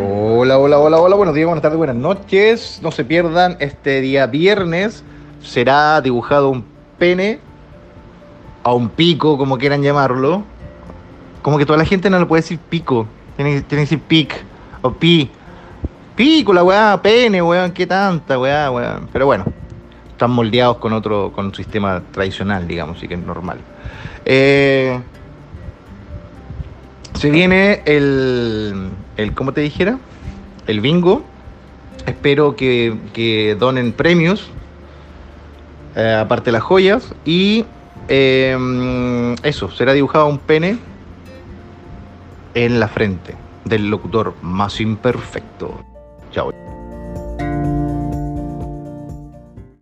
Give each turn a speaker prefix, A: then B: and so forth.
A: Hola, hola, hola, hola, buenos días, buenas tardes, buenas noches. No se pierdan, este día viernes será dibujado un pene a un pico, como quieran llamarlo. Como que toda la gente no le puede decir pico, tiene, que decir pic o pi. Pico, la weá, pene, weón, qué tanta weá, weón. Pero bueno, están moldeados con otro, con un sistema tradicional, digamos, así que es normal. Eh, se viene el, el, ¿cómo te dijera? El bingo. Espero que, que donen premios, eh, aparte las joyas. Y eh, eso, será dibujado un pene en la frente del locutor más imperfecto. Chao.